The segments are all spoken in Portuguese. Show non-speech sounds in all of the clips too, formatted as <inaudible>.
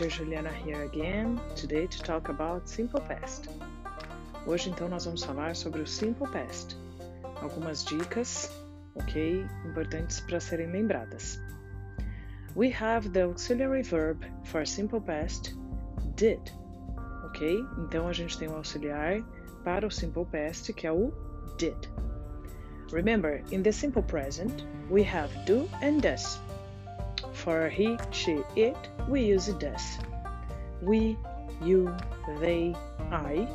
teacher Juliana here again, today to talk about simple past. Hoje então nós vamos falar sobre o simple past. Algumas dicas, ok, importantes para serem lembradas. We have the auxiliary verb for simple past did, ok? Então a gente tem o auxiliar para o simple past que é o did. Remember, in the simple present, we have do and does. For he, she, it, we use does. We, you, they, I,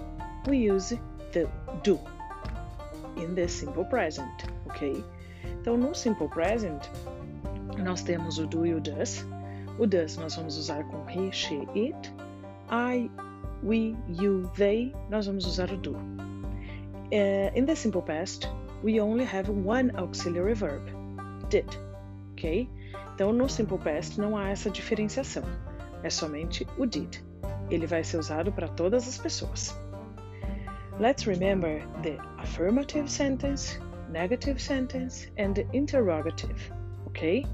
we use the do. In the simple present, ok? Então, no simple present, nós temos o do e o does. O does nós vamos usar com he, she, it. I, we, you, they, nós vamos usar o do. Uh, in the simple past, we only have one auxiliary verb, did, ok? Então, no Simple Past não há essa diferenciação, é somente o did. Ele vai ser usado para todas as pessoas. Let's remember the affirmative sentence, negative sentence and the interrogative, ok?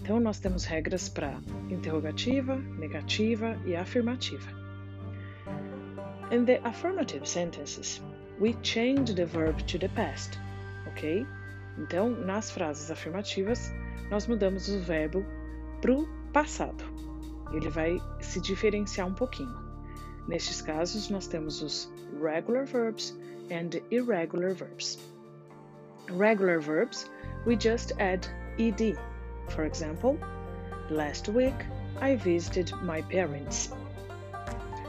Então, nós temos regras para interrogativa, negativa e afirmativa. In the affirmative sentences, we change the verb to the past, ok? Então, nas frases afirmativas, nós mudamos o verbo para o passado. Ele vai se diferenciar um pouquinho. Nestes casos, nós temos os regular verbs and irregular verbs. Regular verbs, we just add ed. For example, last week I visited my parents.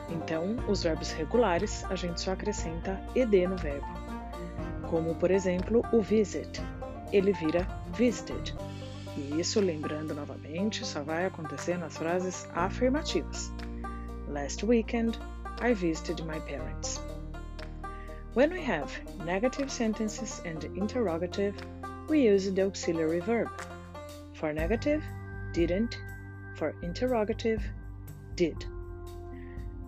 Então, os verbos regulares, a gente só acrescenta ed no verbo. Como, por exemplo, o visit. Ele vira visited. E isso, lembrando novamente, só vai acontecer nas frases afirmativas. Last weekend, I visited my parents. When we have negative sentences and interrogative, we use the auxiliary verb. For negative, didn't. For interrogative, did.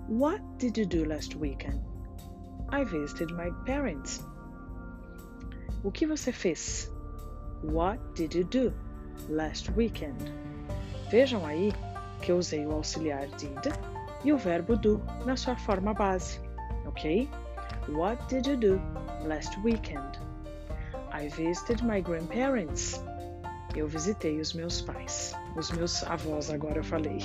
What did you do last weekend? I visited my parents. O que você fez? What did you do? Last weekend. Vejam aí que eu usei o auxiliar did e o verbo do na sua forma base, ok? What did you do last weekend? I visited my grandparents. Eu visitei os meus pais. Os meus avós, agora eu falei.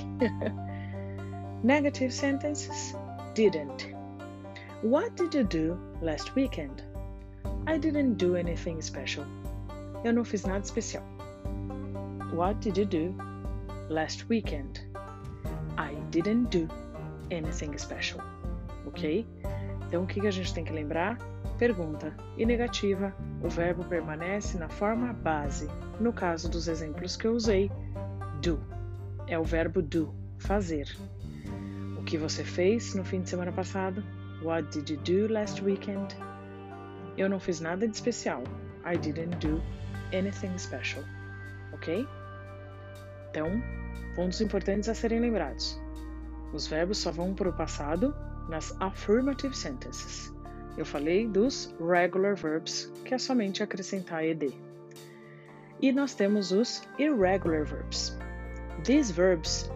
<laughs> Negative sentences didn't. What did you do last weekend? I didn't do anything special. Eu não fiz nada especial. What did you do last weekend? I didn't do anything special. Ok? Então o que a gente tem que lembrar? Pergunta e negativa, o verbo permanece na forma base. No caso dos exemplos que eu usei, do. É o verbo do, fazer. O que você fez no fim de semana passado? What did you do last weekend? Eu não fiz nada de especial. I didn't do anything special. Ok? Então, pontos importantes a serem lembrados. Os verbos só vão para o passado nas affirmative sentences. Eu falei dos regular verbs, que é somente acrescentar ed. E nós temos os irregular verbs. These verbs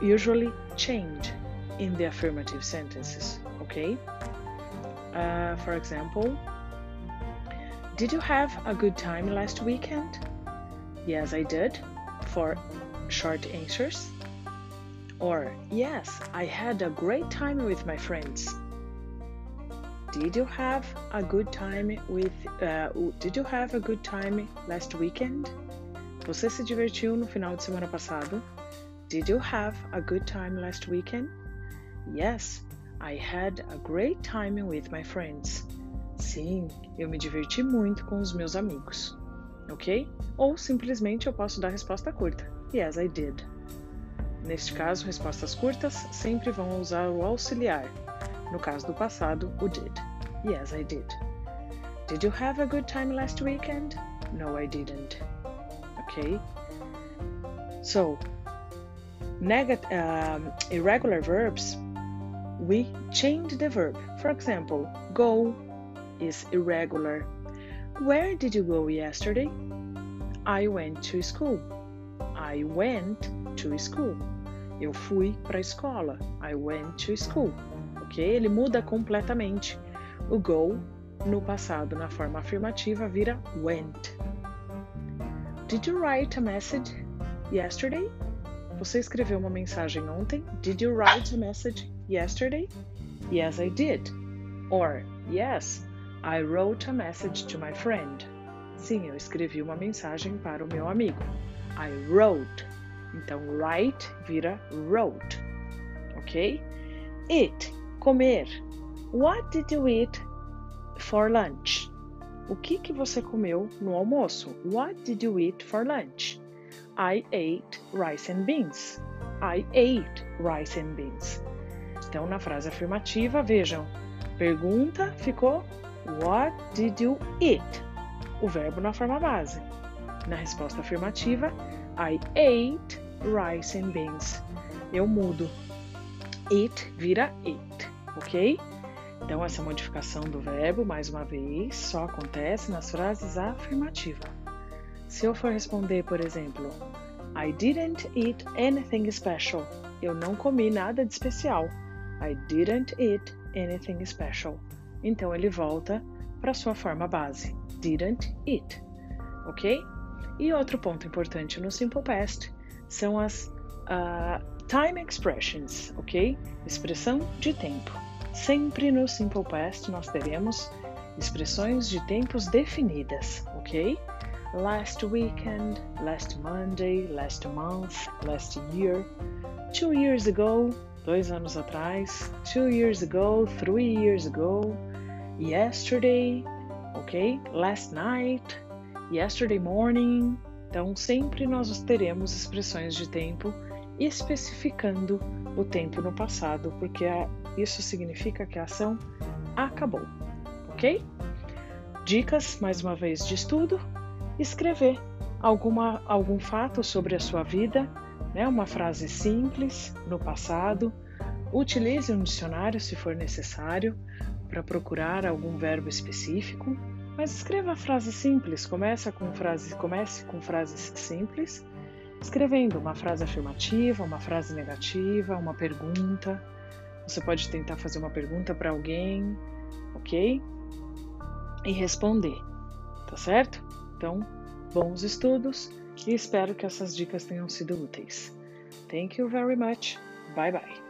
usually change in the affirmative sentences, okay? Uh, for example, Did you have a good time last weekend? Yes, I did. For short answers. Or, yes, I had a great time with my friends. Did you have a good time with uh, Did you have a good time last weekend? Você se divertiu no final de semana passado? Did you have a good time last weekend? Yes, I had a great time with my friends. Sim, eu me diverti muito com os meus amigos. Ok? Ou simplesmente eu posso dar resposta curta. Yes, I did. Neste caso, respostas curtas sempre vão usar o auxiliar. No caso do passado, o did. Yes, I did. Did you have a good time last weekend? No, I didn't. Okay. So, negat um, irregular verbs, we change the verb. For example, go is irregular. Where did you go yesterday? I went to school. I went to school. Eu fui para a escola. I went to school. Ok? Ele muda completamente. O go no passado, na forma afirmativa, vira went. Did you write a message yesterday? Você escreveu uma mensagem ontem? Did you write a message yesterday? Yes, I did. Or, yes, I wrote a message to my friend. Sim, eu escrevi uma mensagem para o meu amigo. I wrote. Então, write vira wrote. Ok? Eat, comer. What did you eat for lunch? O que, que você comeu no almoço? What did you eat for lunch? I ate rice and beans. I ate rice and beans. Então, na frase afirmativa, vejam, pergunta ficou What did you eat? O verbo na forma base. Na resposta afirmativa, I ate rice and beans. Eu mudo. Eat vira ate, ok? Então, essa modificação do verbo, mais uma vez, só acontece nas frases afirmativas. Se eu for responder, por exemplo, I didn't eat anything special. Eu não comi nada de especial. I didn't eat anything special. Então ele volta para sua forma base. Didn't eat. Ok? E outro ponto importante no Simple Past são as uh, time expressions, ok? Expressão de tempo. Sempre no Simple Past nós teremos expressões de tempos definidas, ok? Last weekend, last Monday, last month, last year, two years ago, dois anos atrás, two years ago, three years ago, yesterday, ok? Last night, yesterday morning. Então, sempre nós teremos expressões de tempo especificando o tempo no passado, porque isso significa que a ação acabou, ok? Dicas, mais uma vez, de estudo: escrever alguma, algum fato sobre a sua vida, né? uma frase simples no passado. Utilize um dicionário se for necessário para procurar algum verbo específico, mas escreva a frase simples. Com frase, comece com frases simples escrevendo uma frase afirmativa, uma frase negativa, uma pergunta. Você pode tentar fazer uma pergunta para alguém, ok? E responder, tá certo? Então, bons estudos e espero que essas dicas tenham sido úteis. Thank you very much. Bye bye.